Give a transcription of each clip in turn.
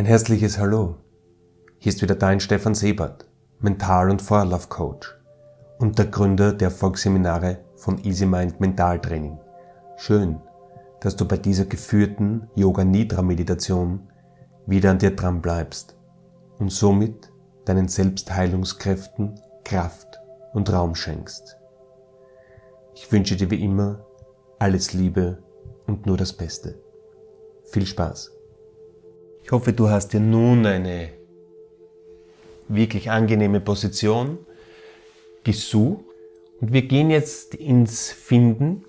Ein herzliches Hallo. Hier ist wieder dein Stefan Sebert, Mental- und Vorlaufcoach und der Gründer der Volksseminare von Easy Mind Mentaltraining. Schön, dass du bei dieser geführten Yoga Nidra Meditation wieder an dir dran bleibst und somit deinen Selbstheilungskräften Kraft und Raum schenkst. Ich wünsche dir wie immer alles Liebe und nur das Beste. Viel Spaß! Ich hoffe, du hast dir nun eine wirklich angenehme Position gesucht. Und wir gehen jetzt ins Finden.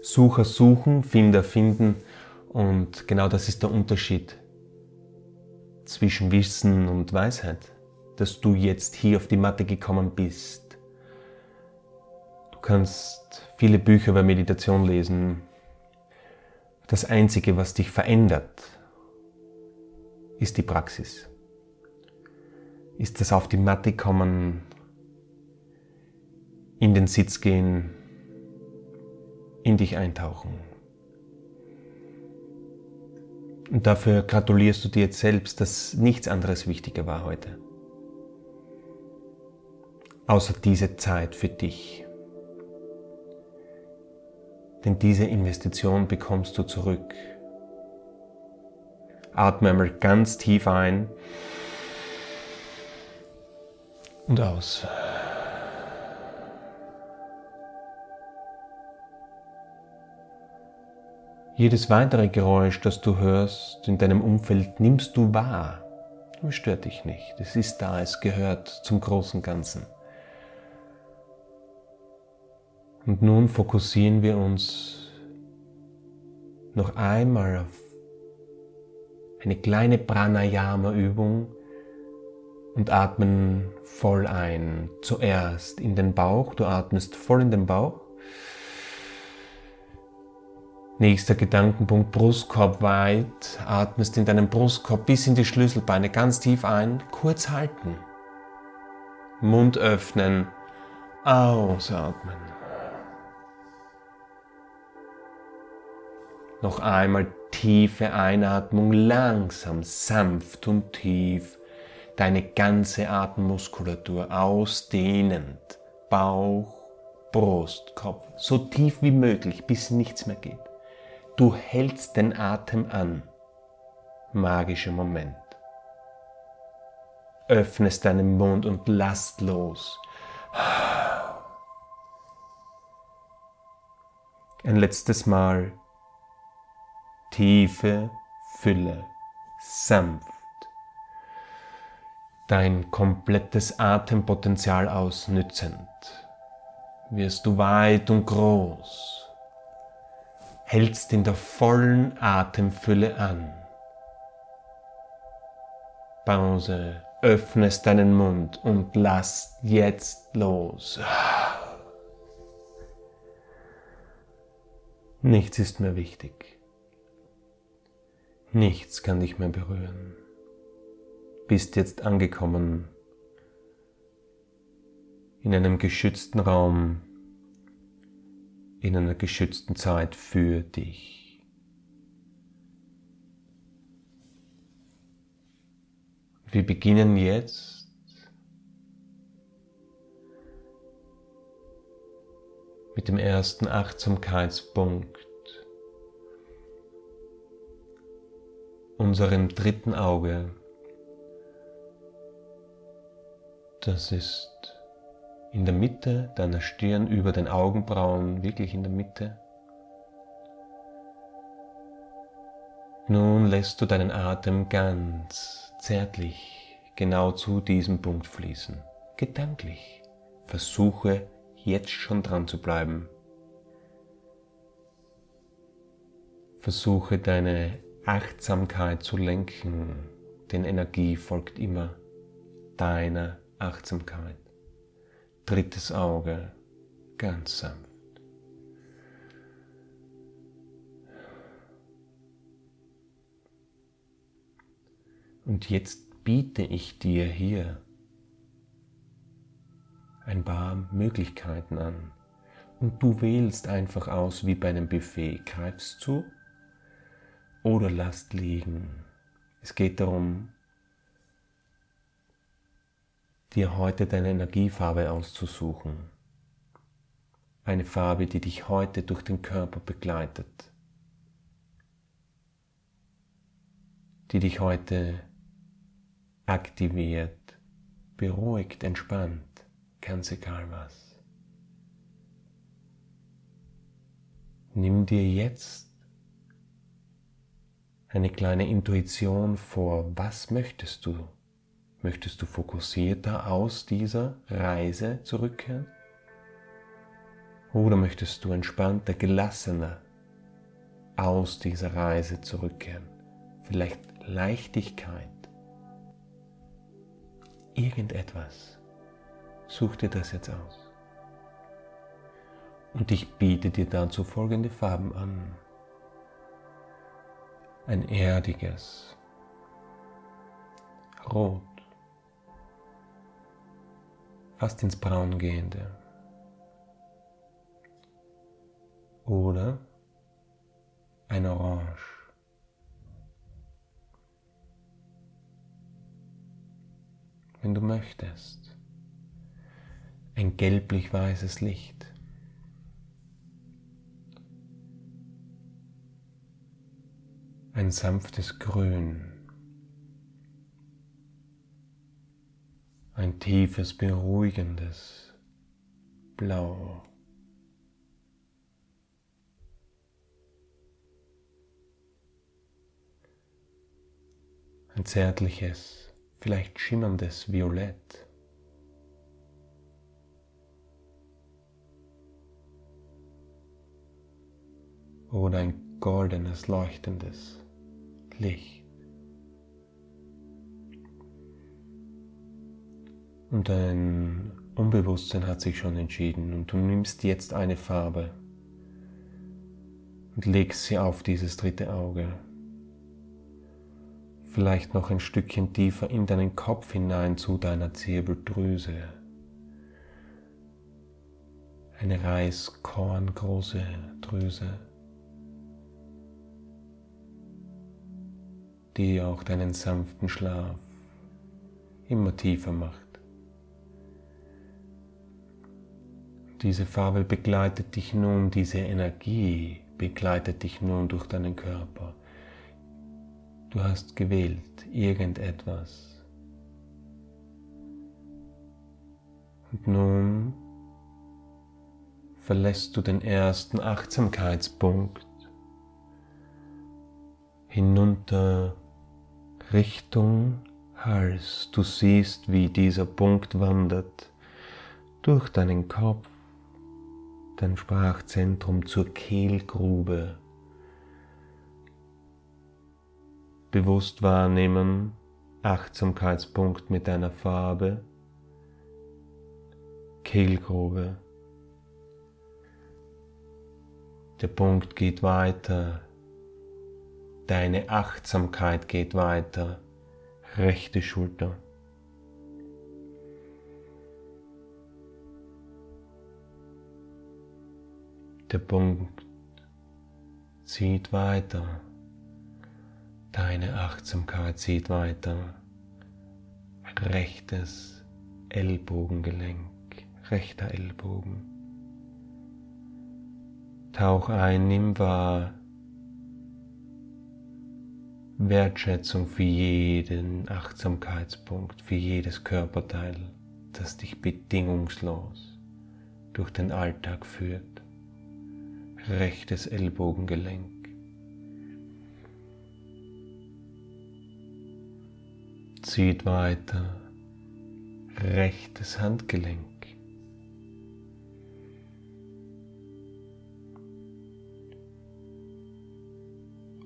Sucher suchen, Finder finden. Und genau das ist der Unterschied zwischen Wissen und Weisheit, dass du jetzt hier auf die Matte gekommen bist. Du kannst viele Bücher über Meditation lesen. Das Einzige, was dich verändert, ist die Praxis. Ist das auf die Matte kommen, in den Sitz gehen, in dich eintauchen. Und dafür gratulierst du dir jetzt selbst, dass nichts anderes wichtiger war heute. Außer diese Zeit für dich. Denn diese Investition bekommst du zurück. Atme einmal ganz tief ein und aus. Jedes weitere Geräusch, das du hörst in deinem Umfeld, nimmst du wahr. Es stört dich nicht. Es ist da, es gehört zum großen Ganzen. Und nun fokussieren wir uns noch einmal auf eine kleine Pranayama-Übung und atmen voll ein. Zuerst in den Bauch, du atmest voll in den Bauch. Nächster Gedankenpunkt, Brustkorb weit, atmest in deinen Brustkorb bis in die Schlüsselbeine ganz tief ein, kurz halten. Mund öffnen, ausatmen. Noch einmal tiefe Einatmung, langsam, sanft und tief. Deine ganze Atemmuskulatur ausdehnend. Bauch, Brust, Kopf. So tief wie möglich, bis nichts mehr geht. Du hältst den Atem an. Magischer Moment. Öffnest deinen Mund und lass los. Ein letztes Mal tiefe Fülle, sanft, dein komplettes Atempotenzial ausnützend, wirst du weit und groß, hältst in der vollen Atemfülle an. Pause, öffnest deinen Mund und lass jetzt los. Nichts ist mehr wichtig. Nichts kann dich mehr berühren. Bist jetzt angekommen in einem geschützten Raum, in einer geschützten Zeit für dich. Wir beginnen jetzt mit dem ersten Achtsamkeitspunkt unserem dritten Auge. Das ist in der Mitte deiner Stirn, über den Augenbrauen, wirklich in der Mitte. Nun lässt du deinen Atem ganz zärtlich genau zu diesem Punkt fließen. Gedanklich. Versuche jetzt schon dran zu bleiben. Versuche deine Achtsamkeit zu lenken, denn Energie folgt immer deiner Achtsamkeit. Drittes Auge, ganz sanft. Und jetzt biete ich dir hier ein paar Möglichkeiten an. Und du wählst einfach aus wie bei einem Buffet. Greifst zu oder lasst liegen. Es geht darum, dir heute deine Energiefarbe auszusuchen. Eine Farbe, die dich heute durch den Körper begleitet. Die dich heute aktiviert, beruhigt, entspannt, ganz egal was. Nimm dir jetzt eine kleine Intuition vor, was möchtest du? Möchtest du fokussierter aus dieser Reise zurückkehren? Oder möchtest du entspannter, gelassener aus dieser Reise zurückkehren? Vielleicht Leichtigkeit. Irgendetwas. Such dir das jetzt aus. Und ich biete dir dazu folgende Farben an. Ein erdiges Rot, fast ins Braun gehende. Oder ein Orange. Wenn du möchtest, ein gelblich-weißes Licht. Ein sanftes Grün. ein tiefes, beruhigendes Blau. Ein zärtliches, vielleicht schimmerndes Violett. Oder ein goldenes, leuchtendes Licht. Und dein Unbewusstsein hat sich schon entschieden und du nimmst jetzt eine Farbe und legst sie auf dieses dritte Auge. Vielleicht noch ein Stückchen tiefer in deinen Kopf hinein zu deiner Zirbeldrüse. Eine reiskorngroße Drüse, die auch deinen sanften Schlaf immer tiefer macht. Diese Farbe begleitet dich nun, diese Energie begleitet dich nun durch deinen Körper. Du hast gewählt irgendetwas. Und nun verlässt du den ersten Achtsamkeitspunkt hinunter Richtung Hals. Du siehst, wie dieser Punkt wandert durch deinen Kopf dein Sprachzentrum zur Kehlgrube. Bewusst wahrnehmen, Achtsamkeitspunkt mit deiner Farbe, Kehlgrube. Der Punkt geht weiter, deine Achtsamkeit geht weiter, rechte Schulter. Der Punkt zieht weiter. Deine Achtsamkeit zieht weiter. Rechtes Ellbogengelenk, rechter Ellbogen. Tauch ein, nimm wahr. Wertschätzung für jeden Achtsamkeitspunkt, für jedes Körperteil, das dich bedingungslos durch den Alltag führt rechtes Ellbogengelenk. Zieht weiter, rechtes Handgelenk.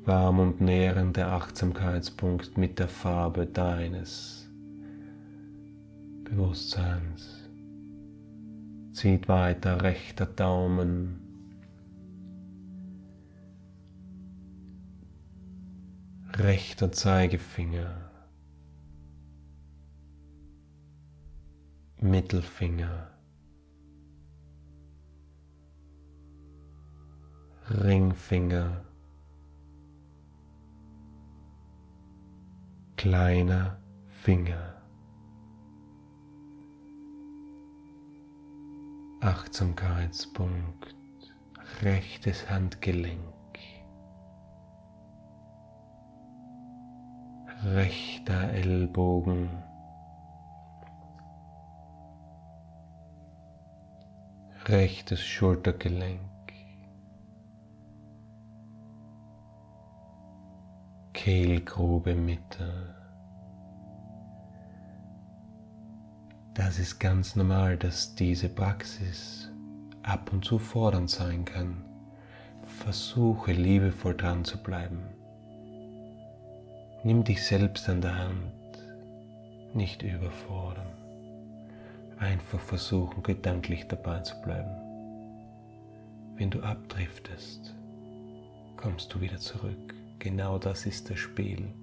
Warm und nährender Achtsamkeitspunkt mit der Farbe deines Bewusstseins. Zieht weiter rechter Daumen, rechter Zeigefinger, Mittelfinger, Ringfinger, kleiner Finger. Achtsamkeitspunkt, rechtes Handgelenk, rechter Ellbogen, rechtes Schultergelenk, Kehlgrube Mitte. Das ist ganz normal, dass diese Praxis ab und zu fordernd sein kann. Versuche liebevoll dran zu bleiben. Nimm dich selbst an der Hand, nicht überfordern. Einfach versuchen, gedanklich dabei zu bleiben. Wenn du abdriftest, kommst du wieder zurück. Genau das ist das Spiel.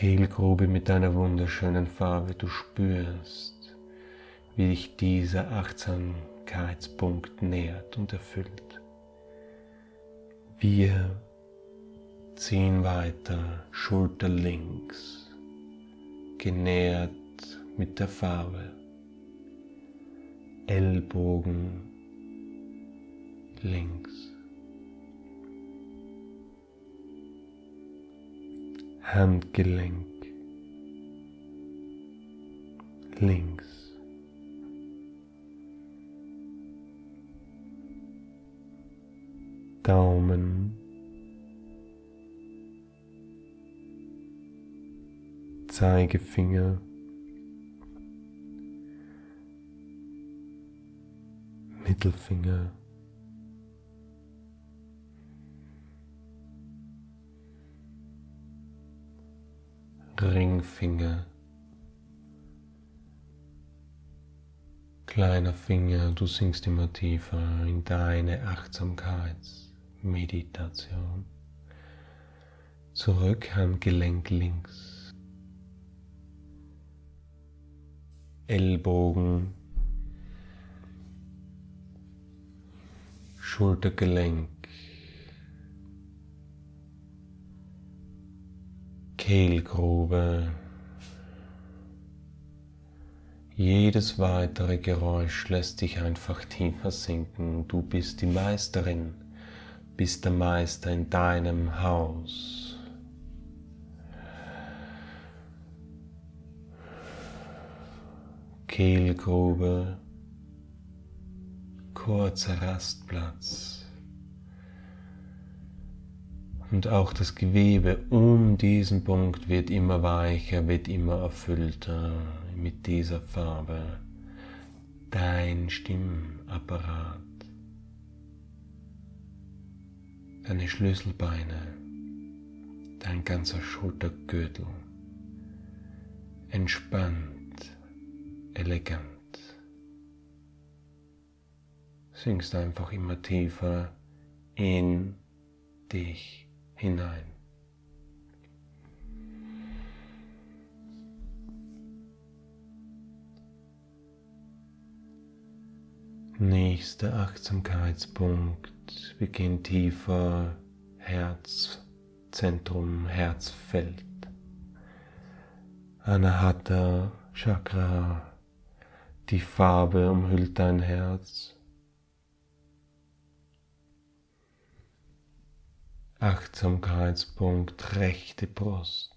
Kehlgrube mit deiner wunderschönen Farbe, du spürst, wie dich dieser Achtsamkeitspunkt nährt und erfüllt. Wir ziehen weiter, Schulter links, genährt mit der Farbe, Ellbogen links. Handgelenk. Links. Daumen, Zeigefinger, Mittelfinger, Ringfinger, kleiner Finger, du sinkst immer tiefer in deine Achtsamkeitsmeditation. Zurück, Handgelenk links, Ellbogen, Schultergelenk, Kehlgrube. Jedes weitere Geräusch lässt dich einfach tiefer sinken. Du bist die Meisterin, bist der Meister in deinem Haus. Kehlgrube, kurzer Rastplatz und auch das Gewebe um diesen Punkt wird immer weicher, wird immer erfüllter mit dieser Farbe. Dein Stimmapparat, deine Schlüsselbeine, dein ganzer Schultergürtel, entspannt, elegant. Sinkst einfach immer tiefer in dich hinein. Nächster Achtsamkeitspunkt beginnt tiefer Herzzentrum, Herzfeld. Anahata Chakra, die Farbe umhüllt dein Herz. Achtsamkeitspunkt rechte Brust.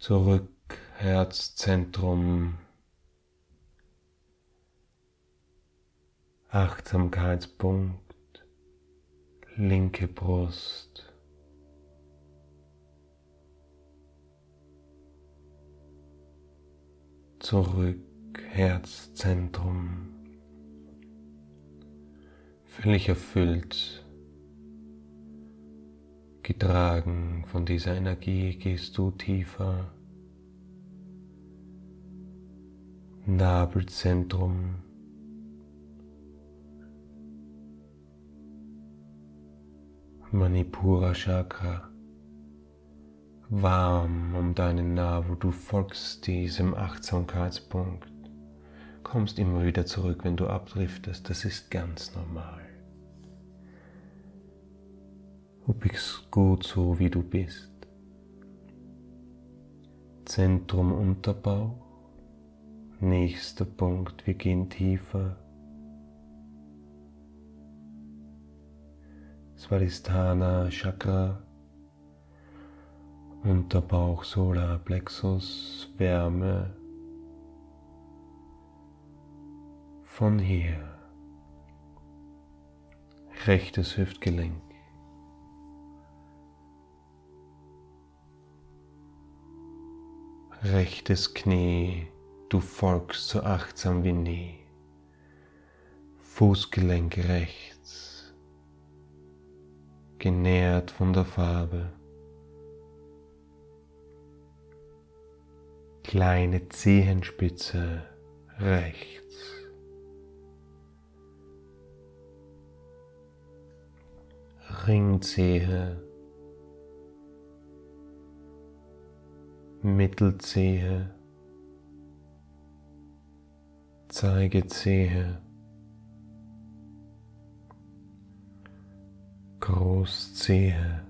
Zurück Herzzentrum. Achtsamkeitspunkt linke Brust. Zurück Herzzentrum völlig erfüllt, getragen von dieser Energie gehst du tiefer. Nabelzentrum. Manipura Chakra. Warm um deinen Nabel, du folgst diesem Achtsamkeitspunkt kommst immer wieder zurück, wenn du abdriftest. Das ist ganz normal. Du bist gut so, wie du bist. Zentrum Unterbauch. Nächster Punkt, wir gehen tiefer. Svadhisthana Chakra. Unterbauch, Solarplexus, Wärme. Von hier. Rechtes Hüftgelenk. Rechtes Knie, du folgst so achtsam wie nie. Fußgelenk rechts, genährt von der Farbe. Kleine Zehenspitze rechts. Ringzehe Mittelzehe, Zeigezehe, Großzehe,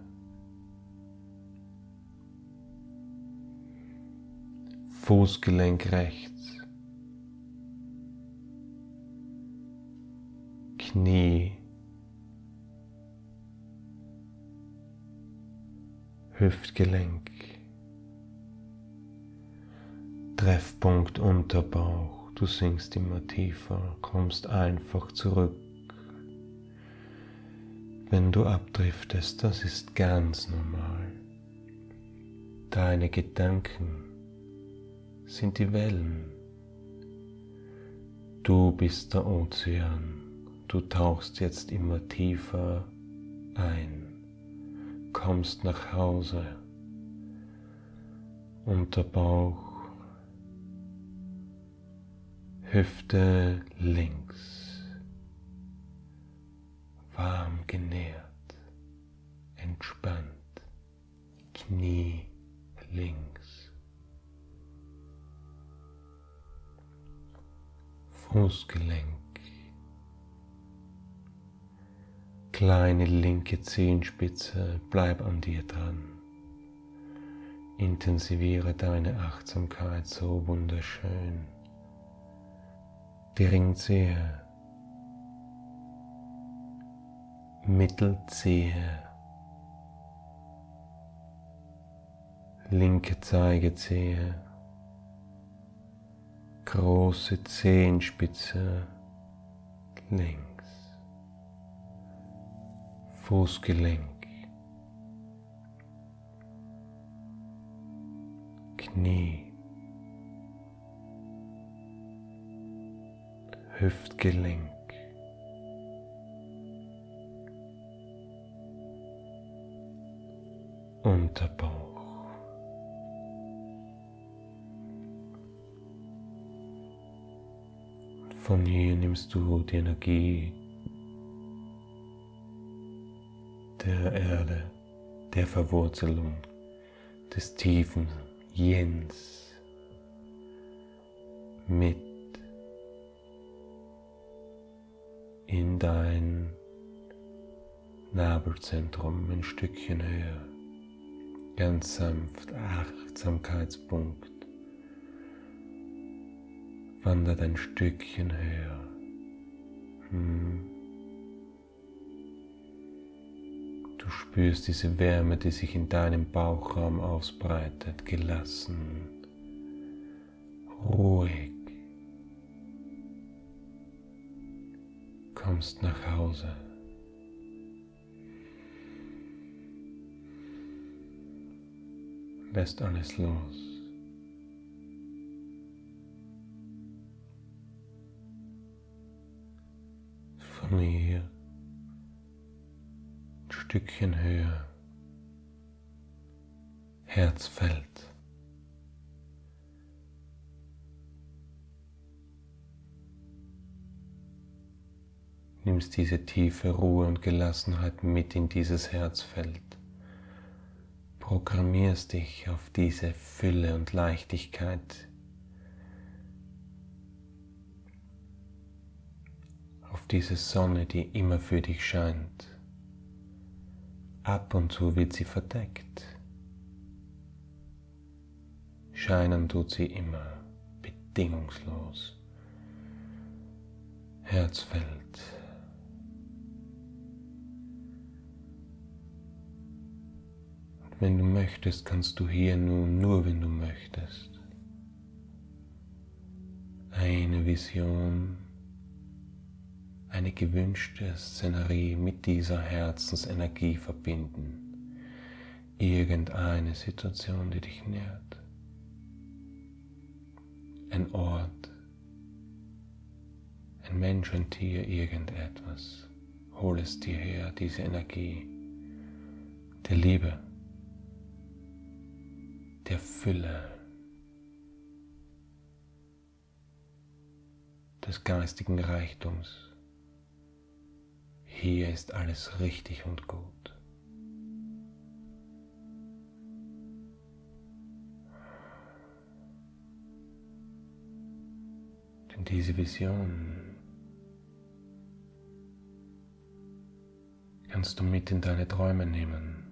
Fußgelenk rechts, Knie, Hüftgelenk. Treffpunkt Unterbauch. Du sinkst immer tiefer, kommst einfach zurück. Wenn du abdriftest, das ist ganz normal. Deine Gedanken sind die Wellen. Du bist der Ozean. Du tauchst jetzt immer tiefer ein, kommst nach Hause. Unterbauch Hüfte links, warm genährt, entspannt, Knie links, Fußgelenk, kleine linke Zehenspitze, bleib an dir dran. Intensiviere deine Achtsamkeit so wunderschön die Ringzehe, Mittelzehe, linke Zeigezehe, große Zehenspitze. Links, Fußgelenk, Knie. Hüftgelenk. Unterbauch. Von hier nimmst du die Energie der Erde, der Verwurzelung, des tiefen Jens mit in dein Nabelzentrum ein Stückchen höher, ganz sanft, Achtsamkeitspunkt, wandert ein Stückchen höher. Hm. Du spürst diese Wärme, die sich in deinem Bauchraum ausbreitet, gelassen, ruhig. Kommst nach Hause. Lässt alles los. Von hier ein Stückchen höher. Herzfeld. Nimmst diese tiefe Ruhe und Gelassenheit mit in dieses Herzfeld. Programmierst dich auf diese Fülle und Leichtigkeit diese Sonne, die immer für dich scheint. Ab und zu wird sie verdeckt. Scheinen tut sie immer, bedingungslos. Herzfeld. Wenn du möchtest, kannst du hier nun, nur wenn du möchtest, eine Vision eine gewünschte Szenerie mit dieser Herzensenergie verbinden. Irgendeine Situation, die dich nährt. Ein Ort, ein Mensch, ein Tier, irgendetwas. Hol es dir her, diese Energie der Liebe, der Fülle, des geistigen Reichtums. Hier ist alles richtig und gut. Denn diese Vision kannst du mit in deine Träume nehmen.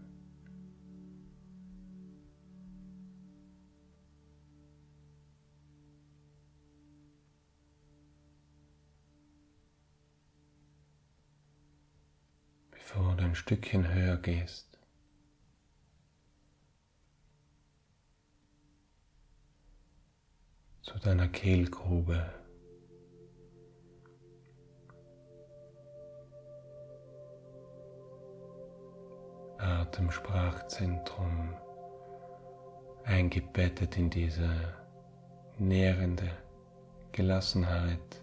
Bevor du ein Stückchen höher gehst. Zu deiner Kehlgrube. Atemsprachzentrum eingebettet in diese nährende Gelassenheit.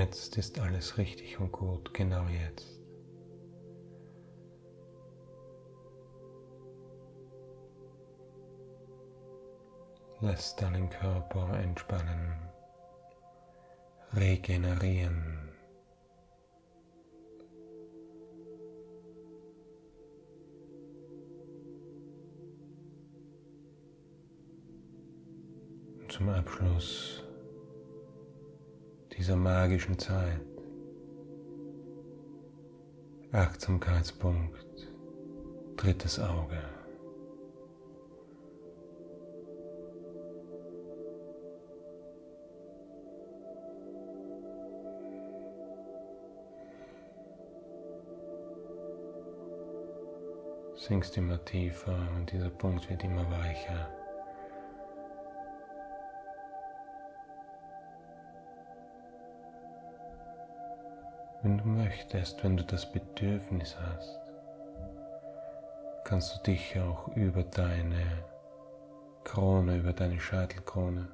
Jetzt ist alles richtig und gut, genau jetzt. Lass deinen Körper entspannen, regenerieren. zum Abschluss dieser magischen Zeit. Achtsamkeitspunkt, drittes Auge. Sinkst immer tiefer und dieser Punkt wird immer weicher. Wenn du möchtest, wenn du das Bedürfnis hast, kannst du dich auch über deine Krone, über deine Scheitelkrone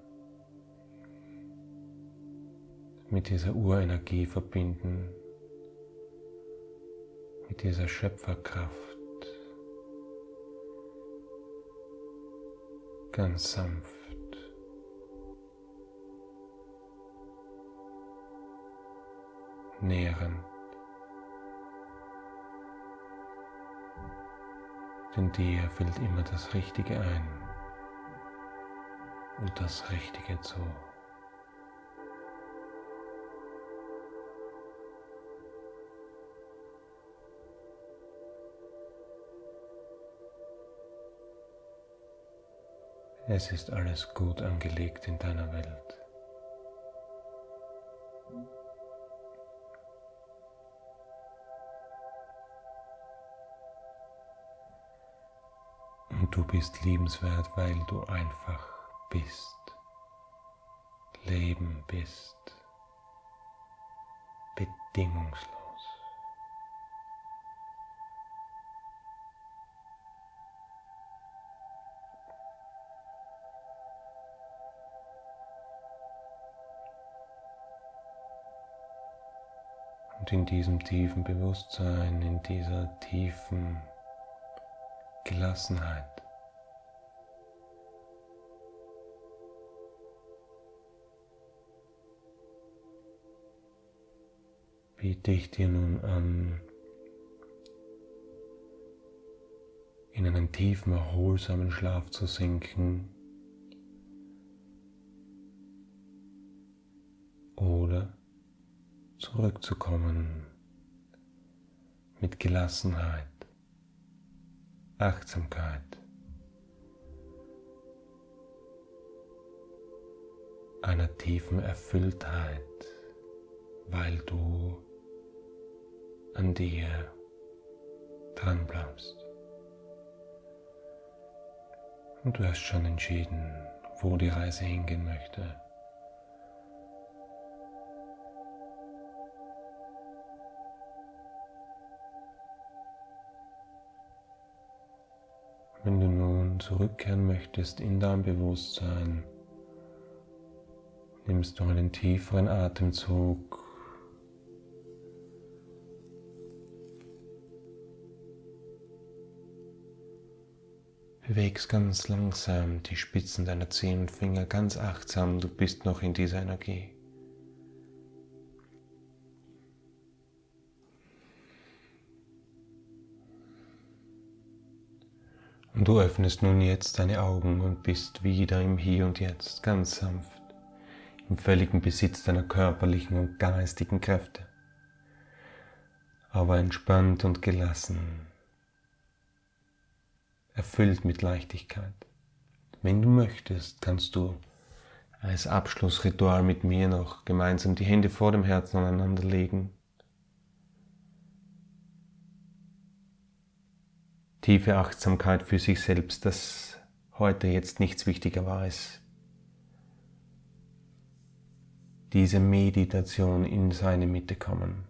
mit dieser Urenergie verbinden, mit dieser Schöpferkraft. Ganz sanft. Nähren. Denn dir fällt immer das Richtige ein und das Richtige zu. Es ist alles gut angelegt in deiner Welt. Du bist liebenswert, weil du einfach bist. Leben bist. Bedingungslos. Und in diesem tiefen Bewusstsein, in dieser tiefen Gelassenheit biete ich dir nun an, in einen tiefen, erholsamen Schlaf zu sinken. Oder zurückzukommen mit Gelassenheit, Achtsamkeit, einer tiefen Erfülltheit, weil du an dir dran bleibst. Und du hast schon entschieden, wo die Reise hingehen möchte. Wenn du nun zurückkehren möchtest in dein Bewusstsein, nimmst du einen tieferen Atemzug Bewegst ganz langsam die Spitzen deiner Zehen und Finger ganz achtsam, du bist noch in dieser Energie. Und du öffnest nun jetzt deine Augen und bist wieder im Hier und Jetzt, ganz sanft, im völligen Besitz deiner körperlichen und geistigen Kräfte, aber entspannt und gelassen erfüllt mit Leichtigkeit. Wenn du möchtest, kannst du als Abschlussritual mit mir noch gemeinsam die Hände vor dem Herzen aneinander legen. Tiefe Achtsamkeit für sich selbst, dass heute jetzt nichts wichtiger war als diese Meditation in seine Mitte kommen.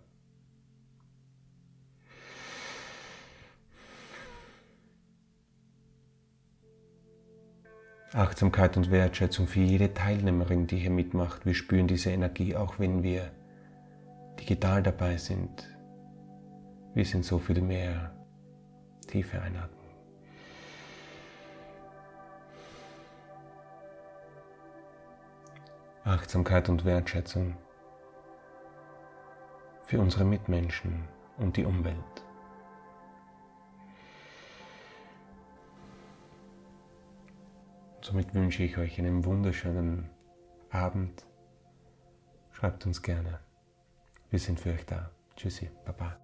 Achtsamkeit und Wertschätzung für jede Teilnehmerin, die hier mitmacht. Wir spüren diese Energie, auch wenn wir digital dabei sind. Wir sind so viel mehr. Tiefe einatmen. Achtsamkeit und Wertschätzung für unsere Mitmenschen und die Umwelt. Somit wünsche ich euch einen wunderschönen Abend. Schreibt uns gerne. Wir sind für euch da. Tschüssi, Baba.